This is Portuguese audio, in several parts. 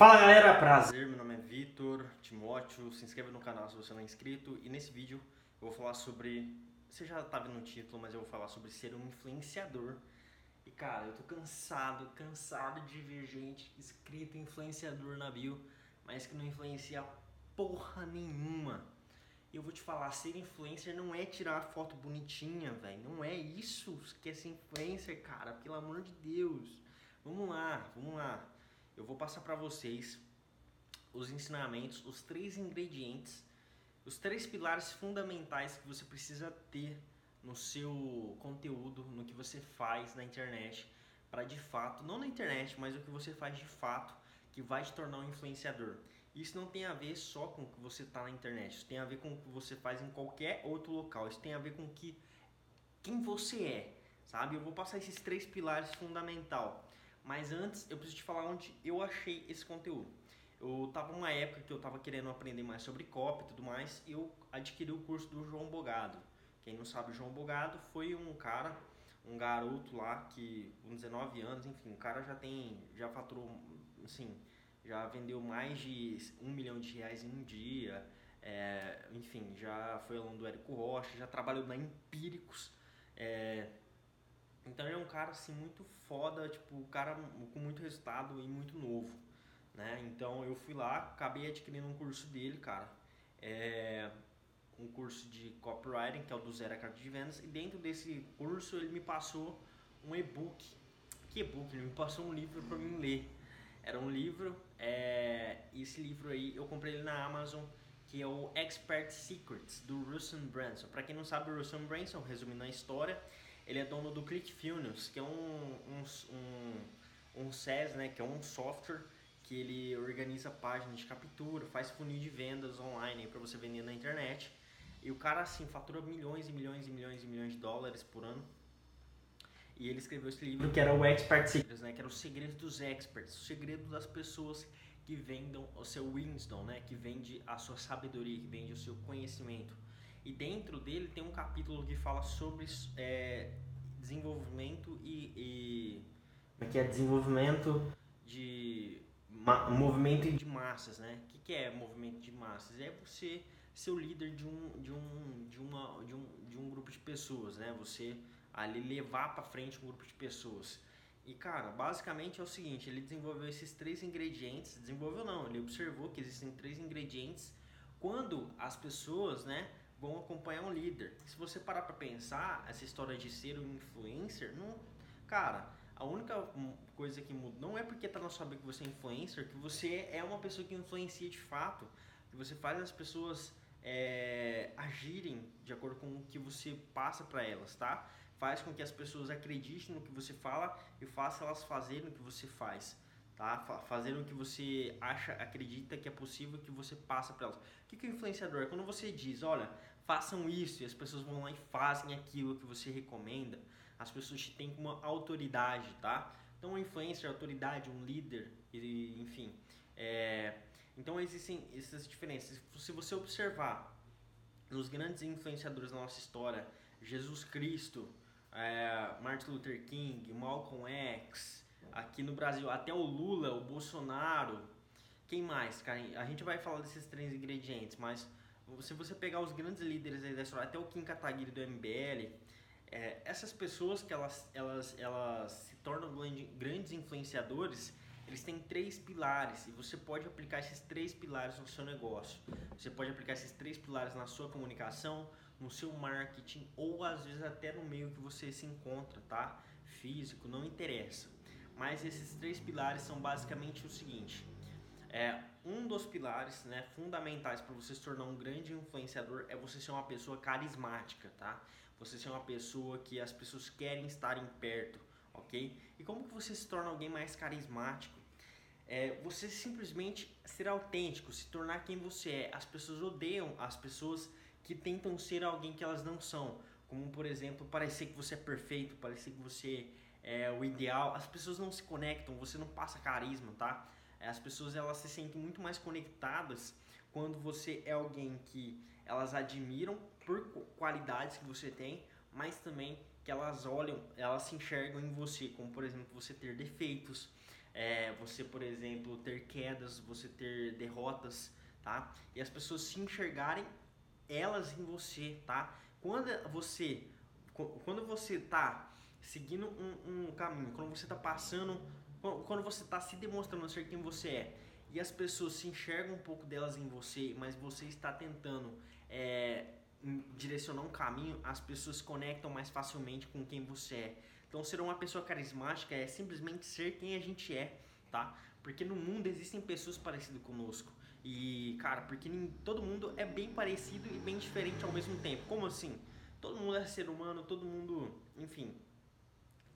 Fala galera, prazer, meu nome é Vitor Timóteo, se inscreva no canal se você não é inscrito e nesse vídeo eu vou falar sobre, você já tá vendo no título, mas eu vou falar sobre ser um influenciador e cara, eu tô cansado, cansado de ver gente escrito influenciador na bio, mas que não influencia porra nenhuma. E eu vou te falar, ser influencer não é tirar foto bonitinha, velho, não é isso que é ser influencer, cara, pelo amor de Deus. Vamos lá, vamos lá eu vou passar para vocês os ensinamentos, os três ingredientes, os três pilares fundamentais que você precisa ter no seu conteúdo, no que você faz na internet, para de fato, não na internet, mas o que você faz de fato, que vai te tornar um influenciador. Isso não tem a ver só com o que você está na internet, isso tem a ver com o que você faz em qualquer outro local, isso tem a ver com que quem você é, sabe? Eu vou passar esses três pilares fundamental. Mas antes, eu preciso te falar onde eu achei esse conteúdo. Eu tava numa época que eu tava querendo aprender mais sobre copy e tudo mais, e eu adquiri o curso do João Bogado. Quem não sabe, o João Bogado foi um cara, um garoto lá que com 19 anos, enfim, o cara já tem, já faturou, assim, já vendeu mais de um milhão de reais em um dia, é, enfim, já foi aluno do Érico Rocha, já trabalhou na Empíricos, é, então ele é um cara assim muito foda, tipo, um cara com muito resultado e muito novo, né? Então eu fui lá, acabei adquirindo um curso dele, cara. É um curso de copywriting, que é o do Zero a Carta de Vendas, e dentro desse curso ele me passou um e-book. Que e-book? Ele me passou um livro para mim ler. Era um livro, é, esse livro aí eu comprei ele na Amazon, que é o Expert Secrets do Russell Branson. Para quem não sabe, o Russell Branson, resumindo a história, ele é dono do ClickFunnels, que é um, um, um, um SaaS, né, que é um software que ele organiza páginas de captura, faz funil de vendas online para você vender na internet. E o cara, assim, fatura milhões e milhões e milhões e milhões de dólares por ano. E ele escreveu esse livro que era o Expert Secrets, né? Que era o segredo dos experts, o segredo das pessoas que vendam o seu wisdom, né? Que vende a sua sabedoria, que vende o seu conhecimento. E dentro dele tem um capítulo que fala sobre é, desenvolvimento e, e é que é desenvolvimento de ma, movimento de massas, né? O que, que é movimento de massas? É você ser o líder de um, de um, de uma, de um, de um grupo de pessoas, né? Você ali levar para frente um grupo de pessoas. E cara, basicamente é o seguinte, ele desenvolveu esses três ingredientes, desenvolveu não, ele observou que existem três ingredientes quando as pessoas, né, vão acompanhar um líder. Se você parar para pensar, essa história de ser um influencer, não, cara, a única coisa que muda não é porque tá na sua vida que você é influencer, que você é uma pessoa que influencia de fato, que você faz as pessoas é, agirem de acordo com o que você passa para elas, tá? Faz com que as pessoas acreditem no que você fala e faça elas fazerem o que você faz tá? Fazendo o que você acha, acredita que é possível que você passa para elas. O que, é influenciador? É quando você diz, olha, façam isso e as pessoas vão lá e fazem aquilo que você recomenda. As pessoas te têm como autoridade, tá? Então, um influencer, autoridade, um líder, e, enfim. É, então, existem essas diferenças. Se você observar nos grandes influenciadores da nossa história, Jesus Cristo, é, Martin Luther King, Malcolm X, aqui no Brasil, até o Lula, o Bolsonaro, quem mais, cara? A gente vai falar desses três ingredientes, mas se você pegar os grandes líderes aí da história, até o Kim Kataguiri do MBL, é, essas pessoas que elas, elas, elas se tornam grandes influenciadores, eles têm três pilares e você pode aplicar esses três pilares no seu negócio. Você pode aplicar esses três pilares na sua comunicação, no seu marketing ou às vezes até no meio que você se encontra, tá? Físico, não interessa. Mas esses três pilares são basicamente o seguinte: é, um dos pilares né, fundamentais para você se tornar um grande influenciador é você ser uma pessoa carismática, tá? Você ser uma pessoa que as pessoas querem estarem perto, ok? E como que você se torna alguém mais carismático? É, você simplesmente ser autêntico, se tornar quem você é. As pessoas odeiam as pessoas que tentam ser alguém que elas não são. Como, por exemplo, parecer que você é perfeito, parecer que você é o ideal. As pessoas não se conectam, você não passa carisma, tá? É, as pessoas elas se sentem muito mais conectadas quando você é alguém que elas admiram por qualidades que você tem, mas também que elas olham, elas se enxergam em você, como por exemplo você ter defeitos, é, você, por exemplo, ter quedas, você ter derrotas, tá? E as pessoas se enxergarem elas em você, tá? Quando você quando você tá seguindo um, um caminho, quando você tá passando, quando você tá se demonstrando ser quem você é, e as pessoas se enxergam um pouco delas em você, mas você está tentando é, direcionar um caminho, as pessoas se conectam mais facilmente com quem você é. Então, ser uma pessoa carismática é simplesmente ser quem a gente é, tá? Porque no mundo existem pessoas parecidas conosco. E, cara, porque todo mundo é bem parecido e bem diferente ao mesmo tempo. Como assim? Todo mundo é ser humano, todo mundo, enfim,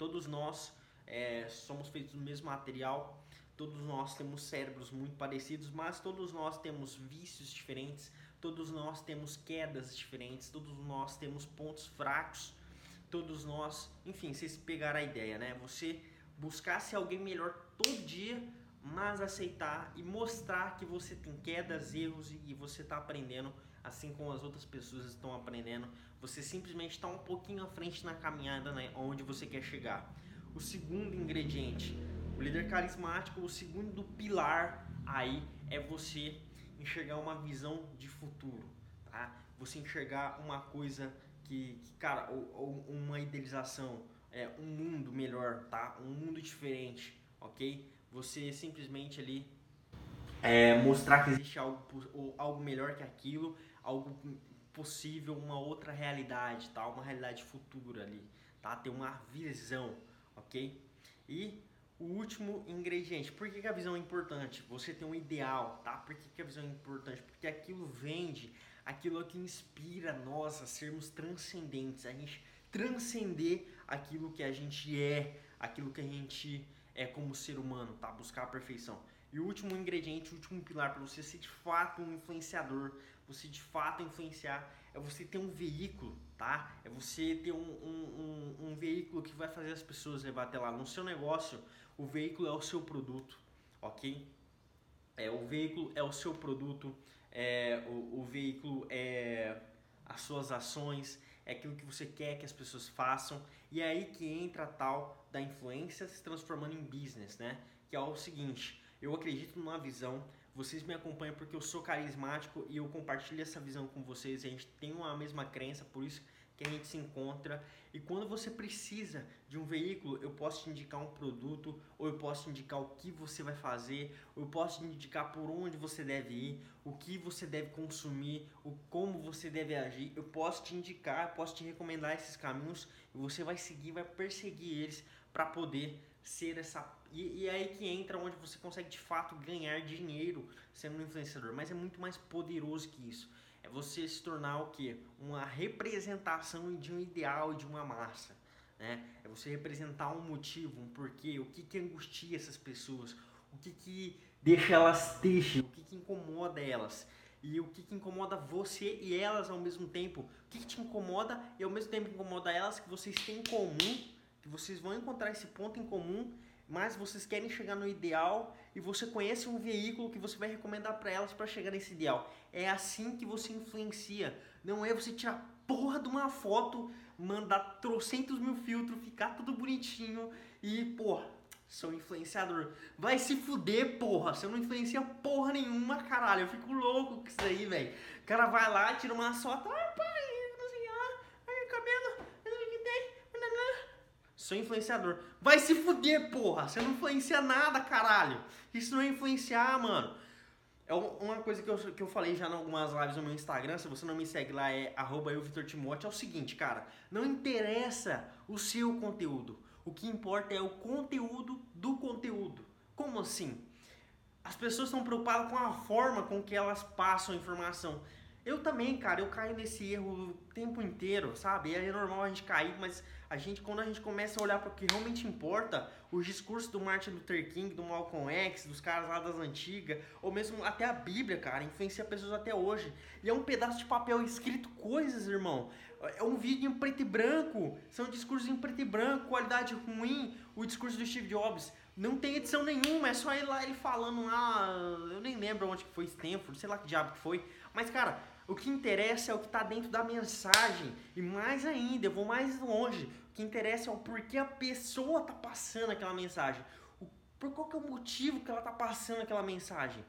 todos nós é, somos feitos do mesmo material, todos nós temos cérebros muito parecidos, mas todos nós temos vícios diferentes, todos nós temos quedas diferentes, todos nós temos pontos fracos, todos nós, enfim, vocês pegaram a ideia, né? Você buscar ser alguém melhor todo dia, mas aceitar e mostrar que você tem quedas, erros e você está aprendendo assim como as outras pessoas estão aprendendo. Você simplesmente está um pouquinho à frente na caminhada, né, onde você quer chegar. O segundo ingrediente, o líder carismático, o segundo pilar aí é você enxergar uma visão de futuro, tá? Você enxergar uma coisa que, que cara, ou, ou, uma idealização, é, um mundo melhor, tá? Um mundo diferente, ok? Você simplesmente ali é, mostrar que existe algo, algo melhor que aquilo, algo possível, uma outra realidade, tá? Uma realidade futura ali, tá? Ter uma visão, ok? E o último ingrediente. Por que, que, a visão é importante? Você tem um ideal, tá? Por que, que a visão é importante? Porque aquilo vende, aquilo é que inspira nós a sermos transcendentes, a gente transcender aquilo que a gente é, aquilo que a gente é como ser humano, tá? Buscar a perfeição. E o último ingrediente, o último pilar para você ser de fato um influenciador, você de fato influenciar, é você ter um veículo, tá? É você ter um, um, um, um veículo que vai fazer as pessoas levar até lá. No seu negócio, o veículo é o seu produto, ok? É, o veículo é o seu produto, é, o, o veículo é as suas ações, é aquilo que você quer que as pessoas façam. E é aí que entra a tal da influência se transformando em business, né? Que é o seguinte, eu acredito numa visão vocês me acompanham porque eu sou carismático e eu compartilho essa visão com vocês. A gente tem uma mesma crença, por isso que a gente se encontra. E quando você precisa de um veículo, eu posso te indicar um produto, ou eu posso te indicar o que você vai fazer, ou eu posso te indicar por onde você deve ir, o que você deve consumir, o como você deve agir. Eu posso te indicar, posso te recomendar esses caminhos e você vai seguir, vai perseguir eles para poder ser essa e, e é aí que entra onde você consegue de fato ganhar dinheiro sendo um influenciador. Mas é muito mais poderoso que isso. É você se tornar o que? Uma representação de um ideal, de uma massa. Né? É você representar um motivo, um porquê, o que, que angustia essas pessoas, o que, que deixa elas tristes, o que, que incomoda elas e o que, que, incomoda você e elas ao mesmo tempo. O que, que, te incomoda e ao mesmo tempo incomoda elas que vocês têm em comum, que vocês vão encontrar esse ponto em comum mas vocês querem chegar no ideal e você conhece um veículo que você vai recomendar para elas para chegar nesse ideal. É assim que você influencia. Não é você tirar porra de uma foto, mandar trocentos mil filtros, ficar tudo bonitinho e, porra, sou influenciador. Vai se fuder, porra. Você não influencia porra nenhuma, caralho. Eu fico louco com isso aí, velho. O cara vai lá, tira uma foto, ah, pai, Sou influenciador. Vai se fuder, porra. Você não influencia nada, caralho. Isso não é influenciar, mano. É uma coisa que eu, que eu falei já em algumas lives no meu Instagram, se você não me segue lá, é arroba eu, Vitor Timote, é o seguinte, cara. Não interessa o seu conteúdo. O que importa é o conteúdo do conteúdo. Como assim? As pessoas estão preocupadas com a forma com que elas passam a informação. Eu também, cara, eu caio nesse erro o tempo inteiro, sabe? É normal a gente cair, mas a gente, quando a gente começa a olhar para o que realmente importa, os discursos do Martin Luther King, do Malcolm X, dos caras lá das antigas, ou mesmo até a Bíblia, cara, influencia pessoas até hoje. E é um pedaço de papel escrito coisas, irmão. É um vídeo em preto e branco, são discursos em preto e branco, qualidade ruim, o discurso do Steve Jobs. Não tem edição nenhuma, é só ir lá ele falando lá, eu nem lembro onde que foi Stanford, sei lá que diabo que foi. Mas, cara, o que interessa é o que está dentro da mensagem. E mais ainda, eu vou mais longe. O que interessa é o porquê a pessoa está passando aquela mensagem. O Por qual que é o motivo que ela tá passando aquela mensagem?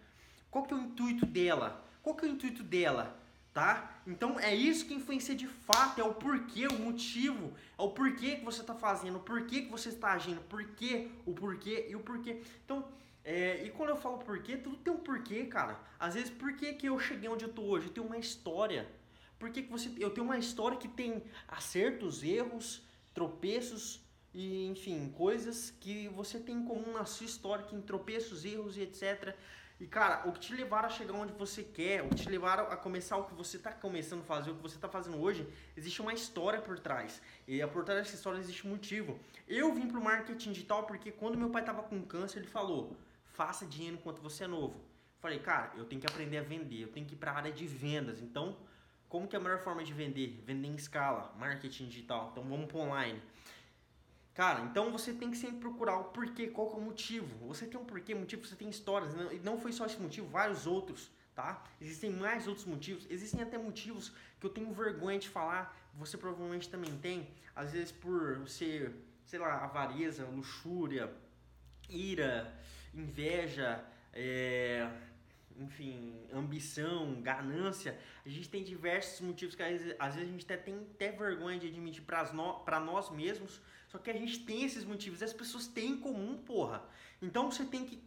Qual que é o intuito dela? Qual que é o intuito dela? Tá? Então é isso que influencia de fato, é o porquê, o motivo, é o porquê que você está fazendo, o porquê que você está agindo, porquê, o porquê e o porquê. Então, é, e quando eu falo porquê, tudo tem um porquê, cara. Às vezes, por que, que eu cheguei onde eu tô hoje? Eu tenho uma história. Por que, que você. Eu tenho uma história que tem acertos, erros, tropeços e, enfim, coisas que você tem em comum na sua história, que tem tropeços, erros e etc. E cara, o que te levaram a chegar onde você quer, o que te levaram a começar o que você está começando a fazer, o que você está fazendo hoje, existe uma história por trás. E por trás dessa história existe um motivo. Eu vim pro marketing digital porque quando meu pai estava com câncer, ele falou: faça dinheiro enquanto você é novo. Falei, cara, eu tenho que aprender a vender, eu tenho que ir para a área de vendas. Então, como que é a melhor forma de vender? Vender em escala, marketing digital. Então vamos para online. Cara, então você tem que sempre procurar o porquê, qual que é o motivo. Você tem um porquê, motivo, você tem histórias. Não, não foi só esse motivo, vários outros, tá? Existem mais outros motivos. Existem até motivos que eu tenho vergonha de falar. Você provavelmente também tem. Às vezes por ser, sei lá, avareza, luxúria, ira, inveja, é, enfim, ambição, ganância. A gente tem diversos motivos que às vezes, às vezes a gente até tem até vergonha de admitir para nós mesmos só que a gente tem esses motivos, e as pessoas têm em comum, porra. Então você tem que.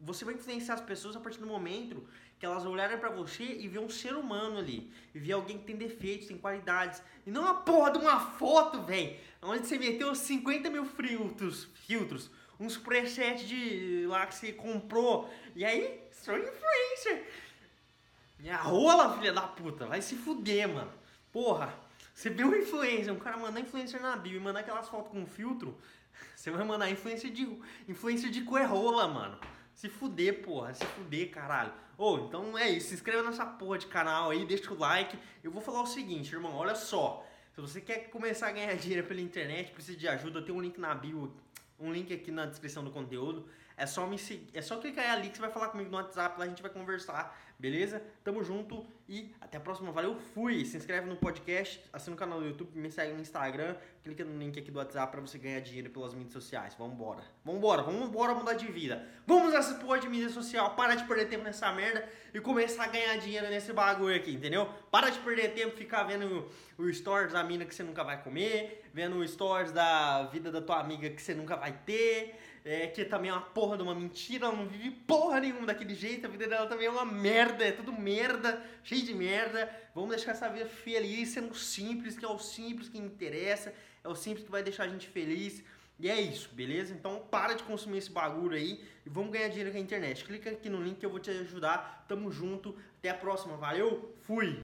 Você vai influenciar as pessoas a partir do momento que elas olharem para você e ver um ser humano ali. E ver alguém que tem defeitos, tem qualidades. E não a porra de uma foto, velho. Onde você meteu 50 mil filtros. filtros uns presets de lá que você comprou. E aí, sou influencer. Minha rola, filha da puta. Vai se fuder, mano. Porra. Você vê um influencer, um cara mandar influencer na bio e mandar aquelas fotos com filtro, você vai mandar influencer de, influencer de coerrola, mano. Se fuder, porra, se fuder, caralho. Ô, oh, então é isso, se inscreva nessa porra de canal aí, deixa o like. Eu vou falar o seguinte, irmão, olha só. Se você quer começar a ganhar dinheiro pela internet, precisa de ajuda, tem um link na bio, um link aqui na descrição do conteúdo. É só me seguir, é só clicar ali que você vai falar comigo no WhatsApp, lá a gente vai conversar, beleza? Tamo junto e até a próxima. Valeu, fui! Se inscreve no podcast, assina o canal do YouTube, me segue no Instagram, clica no link aqui do WhatsApp pra você ganhar dinheiro pelas mídias sociais. Vambora! Vambora, vambora mudar de vida. Vamos essa porra de mídia social, para de perder tempo nessa merda e começar a ganhar dinheiro nesse bagulho aqui, entendeu? Para de perder tempo ficar vendo o stories da mina que você nunca vai comer, vendo o stories da vida da tua amiga que você nunca vai ter é, que também é uma porra de uma mentira, ela não vive porra nenhuma daquele jeito, a vida dela também é uma merda, é tudo merda, cheio de merda. Vamos deixar essa vida feliz, sendo simples, que é o simples que interessa, é o simples que vai deixar a gente feliz. E é isso, beleza? Então para de consumir esse bagulho aí e vamos ganhar dinheiro com a internet. Clica aqui no link que eu vou te ajudar. Tamo junto. Até a próxima. Valeu. Fui.